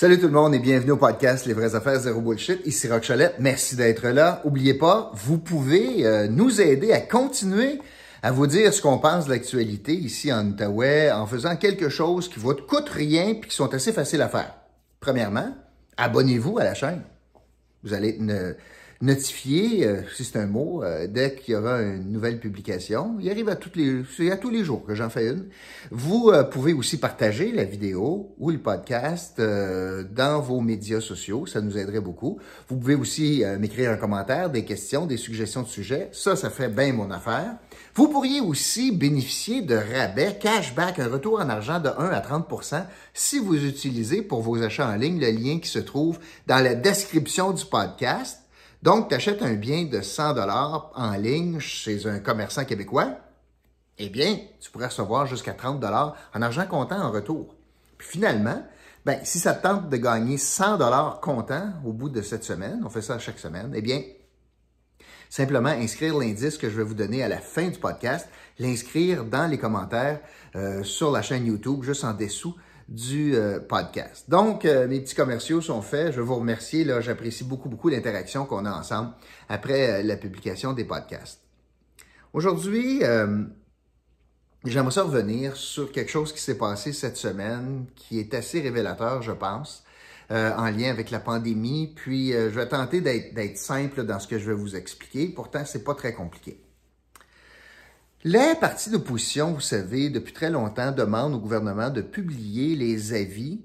Salut tout le monde et bienvenue au podcast Les vraies affaires zéro bullshit. Ici Rock. Merci d'être là. Oubliez pas, vous pouvez euh, nous aider à continuer à vous dire ce qu'on pense de l'actualité ici en Outaouais en faisant quelque chose qui vous coûte rien puis qui sont assez faciles à faire. Premièrement, abonnez-vous à la chaîne. Vous allez être notifié, euh, si c'est un mot, euh, dès qu'il y aura une nouvelle publication. Il arrive à, toutes les, à tous les jours que j'en fais une. Vous euh, pouvez aussi partager la vidéo ou le podcast dans vos médias sociaux. Ça nous aiderait beaucoup. Vous pouvez aussi m'écrire un commentaire, des questions, des suggestions de sujets. Ça, ça fait bien mon affaire. Vous pourriez aussi bénéficier de rabais, cashback, un retour en argent de 1 à 30% si vous utilisez pour vos achats en ligne le lien qui se trouve dans la description du podcast. Donc, tu achètes un bien de 100 dollars en ligne chez un commerçant québécois, eh bien, tu pourrais recevoir jusqu'à 30 dollars en argent comptant en retour. Puis finalement, ben, si ça te tente de gagner 100 dollars comptant au bout de cette semaine, on fait ça chaque semaine, eh bien, simplement inscrire l'indice que je vais vous donner à la fin du podcast, l'inscrire dans les commentaires euh, sur la chaîne YouTube, juste en dessous du euh, podcast. Donc, euh, mes petits commerciaux sont faits. Je vous remercier. Là, j'apprécie beaucoup, beaucoup l'interaction qu'on a ensemble après euh, la publication des podcasts. Aujourd'hui, j'aimerais revenir sur quelque chose qui s'est passé cette semaine, qui est assez révélateur, je pense, en lien avec la pandémie. Puis, je vais tenter d'être simple dans ce que je vais vous expliquer. Pourtant, c'est pas très compliqué. Les partis d'opposition, vous savez, depuis très longtemps, demandent au gouvernement de publier les avis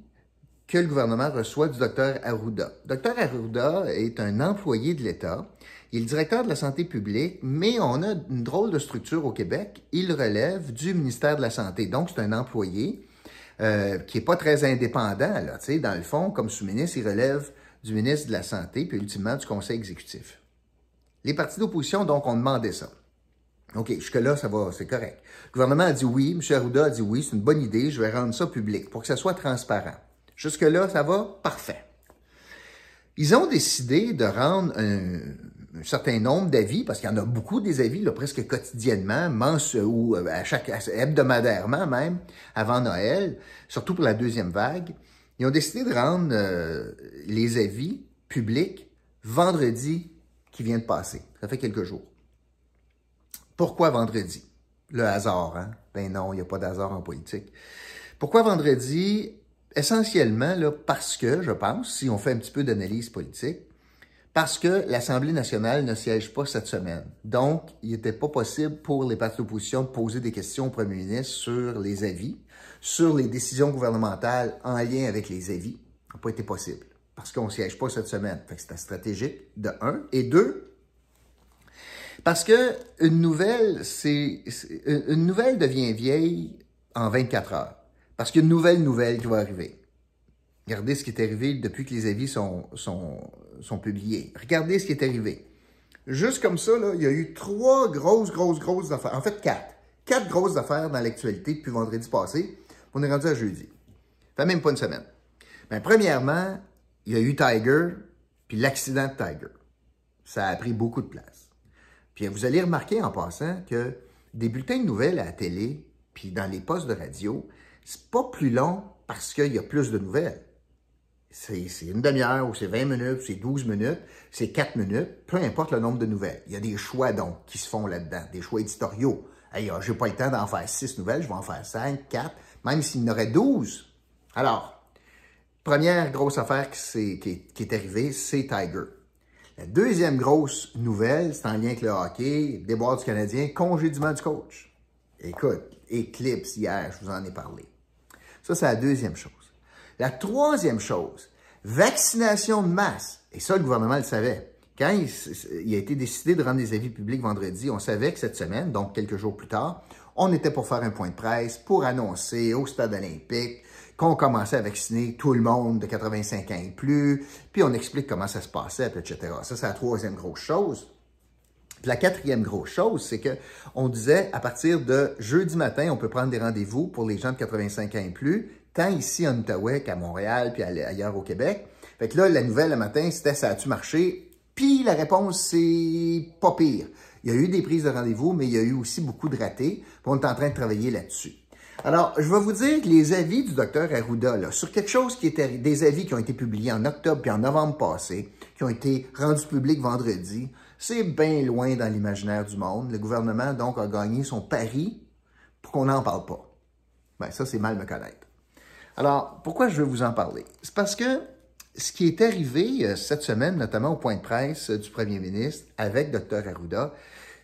que le gouvernement reçoit du docteur Arruda. Docteur Arruda est un employé de l'État. Il est directeur de la santé publique, mais on a une drôle de structure au Québec. Il relève du ministère de la Santé. Donc, c'est un employé euh, qui est pas très indépendant. Là, dans le fond, comme sous-ministre, il relève du ministre de la Santé, puis ultimement du Conseil exécutif. Les partis d'opposition, donc, ont demandé ça. OK, jusque-là, ça va, c'est correct. Le gouvernement a dit oui, M. Arruda a dit oui, c'est une bonne idée, je vais rendre ça public pour que ça soit transparent. Jusque-là, ça va, parfait. Ils ont décidé de rendre un, certain nombre d'avis, parce qu'il y en a beaucoup des avis, presque quotidiennement, mens ou euh, à chaque hebdomadairement même, avant Noël, surtout pour la deuxième vague. Ils ont décidé de rendre euh, les avis publics vendredi qui vient de passer. Ça fait quelques jours. Pourquoi vendredi? Le hasard, hein? Ben non, il n'y a pas d'hasard en politique. Pourquoi vendredi? Essentiellement, parce que, je pense, si on fait un petit peu d'analyse politique, parce que l'Assemblée nationale ne siège pas cette semaine. Donc, il n'était pas possible pour les partis d'opposition de poser des questions au premier ministre sur les avis, sur les décisions gouvernementales en lien avec les avis. Ça n'a pas été possible parce qu'on ne siège pas cette semaine. Fait que c'était stratégique, de un. Et deux, parce que une nouvelle, c'est une nouvelle devient vieille en 24 heures. Parce qu'il y a une nouvelle nouvelle qui va arriver. Regardez ce qui est arrivé depuis que les avis sont, sont, publiés. Regardez ce qui est arrivé. Juste comme ça, là, il y a eu trois grosses, grosses, grosses affaires. En fait, quatre. Quatre grosses affaires dans l'actualité depuis vendredi passé. On est rendu à jeudi. Ça fait même pas une semaine. Ben, premièrement, il y a eu Tiger, puis l'accident de Tiger. Ça a pris beaucoup de place. Puis vous allez remarquer en passant que des bulletins de nouvelles à la télé, puis dans les postes de radio, c'est pas plus long parce qu'il y a plus de nouvelles. C'est une demi-heure, ou c'est 20 minutes, c'est 12 minutes, c'est 4 minutes, peu importe le nombre de nouvelles. Il y a des choix, donc, qui se font là-dedans, des choix éditoriaux. Hey, ah, j'ai pas le temps d'en faire 6 nouvelles, je vais en faire 5, 4, même s'il y en aurait 12. Alors, première grosse affaire qui est arrivée, c'est Tiger. La deuxième grosse nouvelle, c'est en lien avec le hockey, déboire du Canadien, congédiement du coach. Écoute, Eclipse hier, je vous en ai parlé. Ça, c'est la deuxième chose. La troisième chose, vaccination de masse. Et ça, le gouvernement le savait. Quand il, a été décidé de rendre des avis publics vendredi, on savait que cette semaine, donc quelques jours plus tard, on était pour faire un point de presse pour annoncer au stade olympique qu'on commençait à vacciner tout le monde de 85 ans et plus, puis on explique comment ça se passait, etc. Ça, c'est la troisième grosse chose. Puis la quatrième grosse chose, c'est que on disait à partir de jeudi matin, on peut prendre des rendez-vous pour les gens de 85 ans et plus, tant ici en Outaouais qu'à Montréal puis ailleurs au Québec. Fait que là, la nouvelle le matin, c'était ça a-tu marché? Puis la réponse, c'est pas pire. Il y a eu des prises de rendez-vous, mais il y a eu aussi beaucoup de ratés. on est en train de travailler là-dessus. Alors, je vais vous dire que les avis du docteur Arruda, là, sur quelque chose qui était des avis qui ont été publiés en octobre puis en novembre passé, qui ont été rendus publics vendredi, c'est bien loin dans l'imaginaire du monde. Le gouvernement, donc, a gagné son pari pour qu'on n'en parle pas. Ben, ça, c'est mal me connaître. Alors, pourquoi je veux vous en parler? C'est parce que ce qui est arrivé euh, cette semaine, notamment au point de presse euh, du premier ministre avec Dr. Arruda,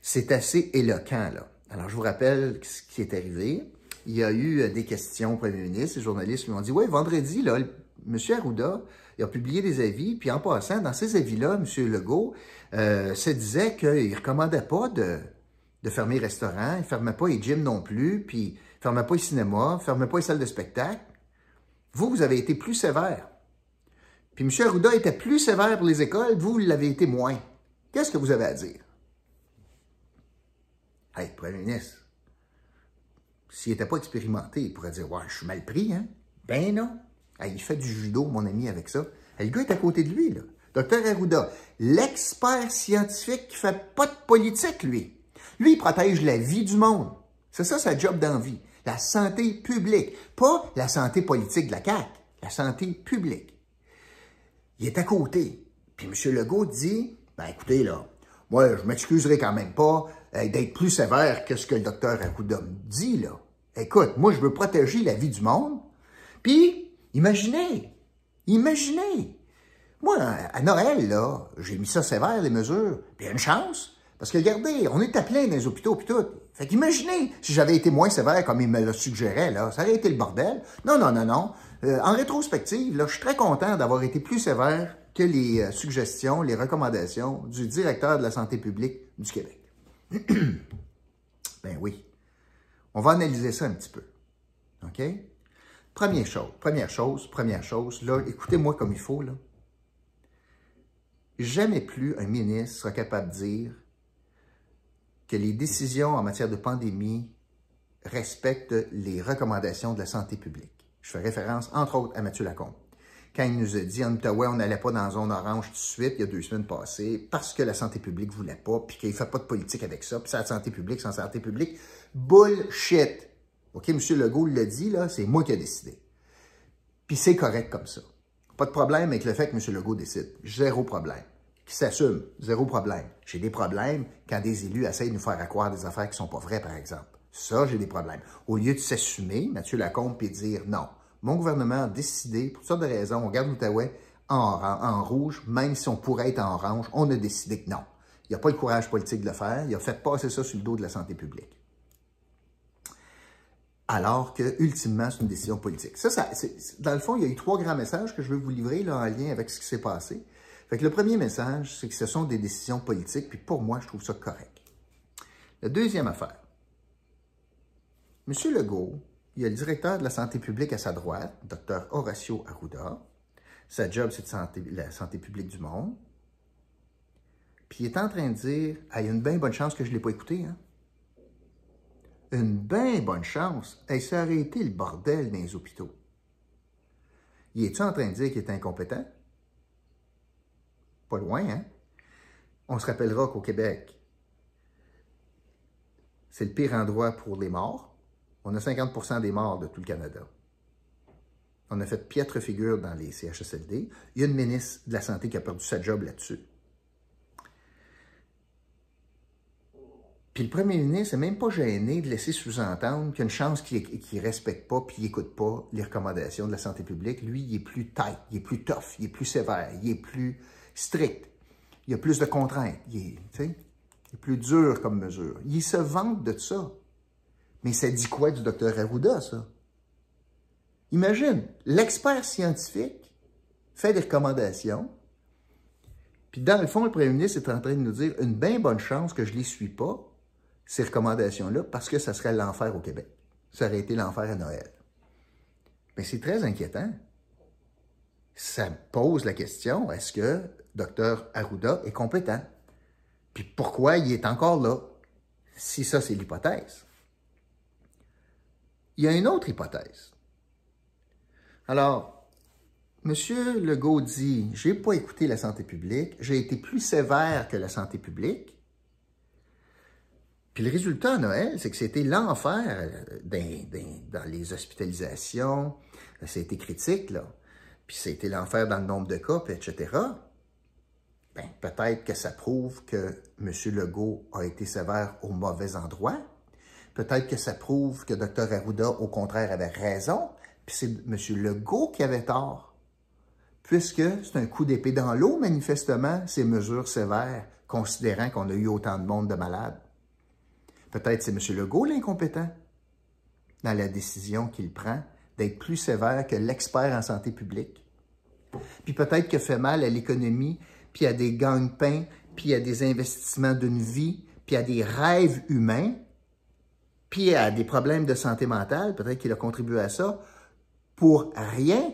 c'est assez éloquent. Alors, je vous rappelle ce qui est arrivé. Il y a eu euh, des questions au premier ministre. Les journalistes lui ont dit, oui, vendredi, là, M. Arruda, il a publié des avis, puis en passant, dans ces avis-là, M. Legault se disait qu'il ne recommandait pas de, de fermer les restaurants, il ne fermait pas les gyms non plus, puis il ne fermait pas les cinémas, il ne fermait pas les salles de spectacle. Vous, vous avez été plus sévère. Puis M. Arruda était plus sévère pour les écoles, vous, l'avez été moins. Qu'est-ce que vous avez à dire? Hey, Premier ministre, s'il n'était pas expérimenté, il pourrait dire Ouais, je suis mal pris, hein? Ben non. Hey, il fait du judo, mon ami, avec ça. Le gars est à côté de lui, là. Docteur Arruda, l'expert scientifique qui fait pas de politique, lui. Lui, il protège la vie du monde. C'est ça sa job d'envie. La santé publique. Pas la santé politique de la CAQ. La santé publique. Il est à côté. Puis M. Legault dit, ben écoutez, là, moi, je m'excuserai quand même pas euh, d'être plus sévère que ce que le docteur Arruda dit, là. Écoute, moi, je veux protéger la vie du monde. Puis, imaginez, imaginez. Moi, à Noël, là, j'ai mis ça sévère, les mesures. Puis, une chance. Parce que, regardez, on est à plein dans les hôpitaux, puis tout. Fait qu'imaginez, si j'avais été moins sévère comme il me le suggérait, là, ça aurait été le bordel. Non, non, non, non. Euh, en rétrospective, je suis très content d'avoir été plus sévère que les euh, suggestions, les recommandations du directeur de la santé publique du Québec. ben oui. On va analyser ça un petit peu. OK? Première chose, première chose, première chose, là, écoutez-moi comme il faut, là. Jamais plus un ministre sera capable de dire que les décisions en matière de pandémie respectent les recommandations de la santé publique. Je fais référence, entre autres, à Mathieu Lacombe. Quand il nous a dit en Ottawa, on n'allait pas dans la zone orange tout de suite, il y a deux semaines passées, parce que la santé publique ne voulait pas, puis qu'il ne fait pas de politique avec ça, puis c'est la santé publique sans santé publique. Bullshit! OK, M. Legault l'a dit, là, c'est moi qui ai décidé. Puis c'est correct comme ça. Pas de problème avec le fait que M. Legault décide. Zéro problème. Qui s'assume? Zéro problème. J'ai des problèmes quand des élus essayent de nous faire croire des affaires qui sont pas vraies, par exemple. Ça, j'ai des problèmes. Au lieu de s'assumer, Mathieu Lacombe, puis dire non. Mon gouvernement a décidé, pour toutes sortes de raisons, on garde l'Outaouais en, en, rouge, même si on pourrait être en orange, on a décidé que non. Il n'y a pas le courage politique de le faire. Il a fait passer ça sur le dos de la santé publique. Alors que, ultimement, c'est une décision politique. Ça, ça dans le fond, il y a eu trois grands messages que je veux vous livrer en lien avec ce qui s'est passé. Le premier message, c'est que ce sont des décisions politiques, puis pour moi, je trouve ça correct. La deuxième affaire, M. Legault, il y a le directeur de la santé publique à sa droite, Dr. Horacio Arruda. Sa job, c'est la santé publique du monde. Puis il est en train de dire il y a une bien bonne chance que je ne l'ai pas écouté. Hein? Une bien bonne chance. Elle s'est arrêté le bordel dans les hôpitaux. Il est-tu en train de dire qu'il est incompétent? Pas loin, hein? On se rappellera qu'au Québec, c'est le pire endroit pour les morts. On a 50% des morts de tout le Canada. On a fait piètre figure dans les CHSLD. Il y a une ministre de la Santé qui a perdu sa job là-dessus. Puis le premier ministre n'est même pas gêné de laisser sous-entendre qu'il chance qu'il ne respecte pas puis qu'il n'écoute pas les recommandations de la santé publique. Lui, il est plus tight, il est plus tough, il est plus sévère, il est plus strict. Il y a plus de contraintes. Il est, il est plus dur comme mesure. Il se vante de ça. Mais ça dit quoi du docteur Arruda, ça? Imagine, l'expert scientifique fait des recommandations, puis dans le fond, le premier ministre est en train de nous dire une bien bonne chance que je ne les suis pas, ces recommandations-là, parce que ça serait l'enfer au Québec. Ça aurait été l'enfer à Noël. Mais c'est très inquiétant. Ça pose la question, est-ce que Dr Arruda est compétent? Puis pourquoi il est encore là? Si ça, c'est l'hypothèse. Il y a une autre hypothèse. Alors, M. Legault dit, j'ai pas écouté la santé publique, j'ai été plus sévère que la santé publique, Puis le résultat à Noël, c'est que c'était l'enfer dans, les hospitalisations. C'était critique, là. Puis c'était l'enfer dans le nombre de cas, etc. Ben, peut-être que ça prouve que M. Legault a été sévère au mauvais endroit. Peut-être que ça prouve que Dr. Arruda, au contraire, avait raison. Puis c'est M. Legault qui avait tort. Puisque c'est un coup d'épée dans l'eau, manifestement, ces mesures sévères, considérant qu'on a eu autant de monde de malades. Peut-être c'est M. Legault l'incompétent dans la décision qu'il prend d'être plus sévère que l'expert en santé publique. Puis peut-être que fait mal à l'économie, puis à des gagne-pains, puis à des investissements d'une vie, puis à des rêves humains, puis à des problèmes de santé mentale, peut-être qu'il a contribué à ça, pour rien.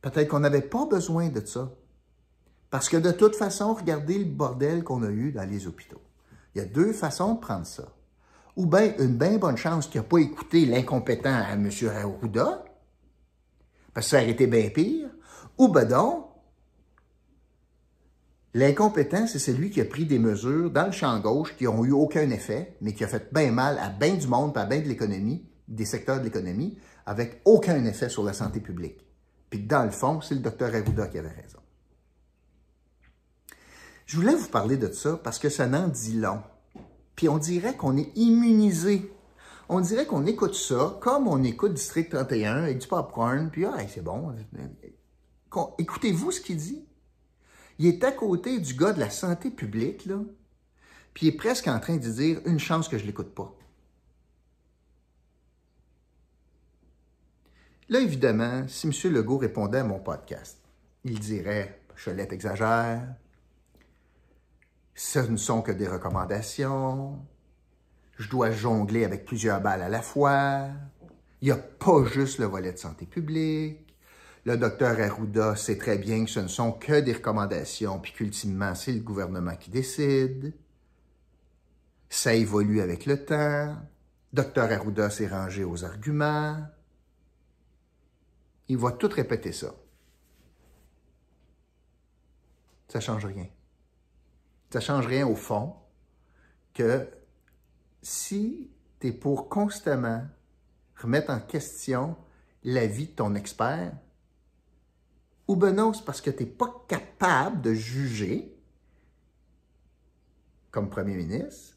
Peut-être qu'on n'avait pas besoin de ça. Parce que de toute façon, regardez le bordel qu'on a eu dans les hôpitaux. Il y a deux façons de prendre ça. Ou bien une bien bonne chance qu'il n'a pas écouté l'incompétent à M. Arruda, parce que ça aurait été bien pire. Ou ben donc, l'incompétent, c'est celui qui a pris des mesures dans le champ gauche qui n'ont eu aucun effet, mais qui a fait bien mal à bien du monde, à bien de l'économie, des secteurs de l'économie, avec aucun effet sur la santé publique. Puis dans le fond, c'est le docteur Arruda qui avait raison. Je voulais vous parler de ça parce que ça n'en dit long. Puis on dirait qu'on est immunisé. On dirait qu'on écoute ça comme on écoute District 31 avec du popcorn, puis ah, c'est bon. Écoutez-vous ce qu'il dit? Il est à côté du gars de la santé publique, là, puis il est presque en train de dire une chance que je l'écoute pas. Là, évidemment, si M. Legault répondait à mon podcast, il dirait Cholette exagère, ce ne sont que des recommandations. Je dois jongler avec plusieurs balles à la fois. Il n'y a pas juste le volet de santé publique. Le docteur Arruda sait très bien que ce ne sont que des recommandations, puis qu'ultimement, c'est le gouvernement qui décide. Ça évolue avec le temps. Docteur Arruda s'est rangé aux arguments. Il va tout répéter ça. Ça ne change rien ça ne change rien au fond que si tu es pour constamment remettre en question l'avis de ton expert, ou ben c'est parce que tu n'es pas capable de juger comme premier ministre,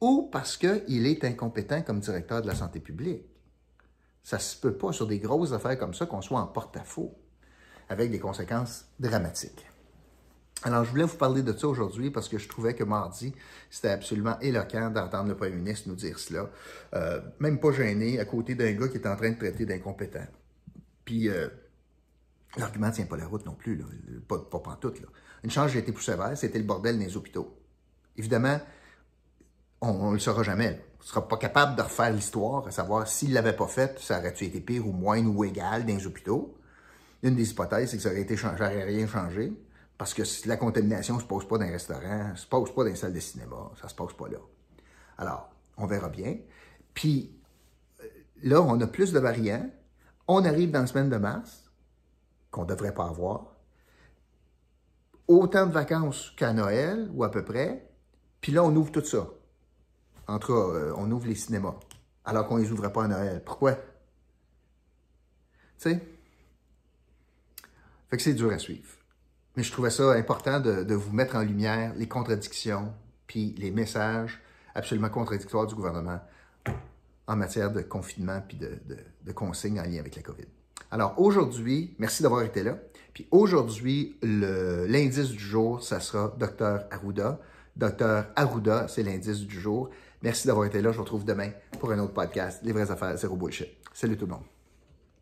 ou parce qu'il est incompétent comme directeur de la santé publique. Ça ne se peut pas sur des grosses affaires comme ça qu'on soit en porte-à-faux, avec des conséquences dramatiques. Alors, je voulais vous parler de ça aujourd'hui parce que je trouvais que mardi, c'était absolument éloquent d'entendre le premier ministre nous dire cela. Euh, même pas gêné, à côté d'un gars qui est en train de traiter d'incompétent. Puis, euh, l'argument ne tient pas la route non plus, là. Pas, pas tout. Là. Une chance, j'ai été plus sévère, c'était le bordel dans les hôpitaux. Évidemment, on ne le saura jamais. On ne sera pas capable de refaire l'histoire, à savoir s'il ne l'avait pas fait, ça aurait-tu été pire ou moins ou égal dans les hôpitaux. Une des hypothèses, c'est que ça aurait été changé, rien changé. Parce que la contamination ne se pose pas dans un restaurant, ne se pose pas dans une salle de cinéma, ça ne se pose pas là. Alors, on verra bien. Puis euh, là, on a plus de variants. On arrive dans la semaine de mars, qu'on ne devrait pas avoir. Autant de vacances qu'à Noël, ou à peu près. Puis là, on ouvre tout ça. Entre euh, on ouvre les cinémas, alors qu'on ne les ouvrait pas à Noël. Pourquoi? Tu sais? Fait que c'est dur à suivre. Mais je trouvais ça important de, vous mettre en lumière les contradictions puis les messages absolument contradictoires du gouvernement en matière de confinement puis de, consignes en lien avec la COVID. Alors aujourd'hui, merci d'avoir été là. Puis aujourd'hui, l'indice du jour, ça sera Dr Arruda. Dr Arruda, c'est l'indice du jour. Merci d'avoir été là. Je vous retrouve demain pour un autre podcast, Les vraies affaires, zéro bullshit. Salut tout le monde.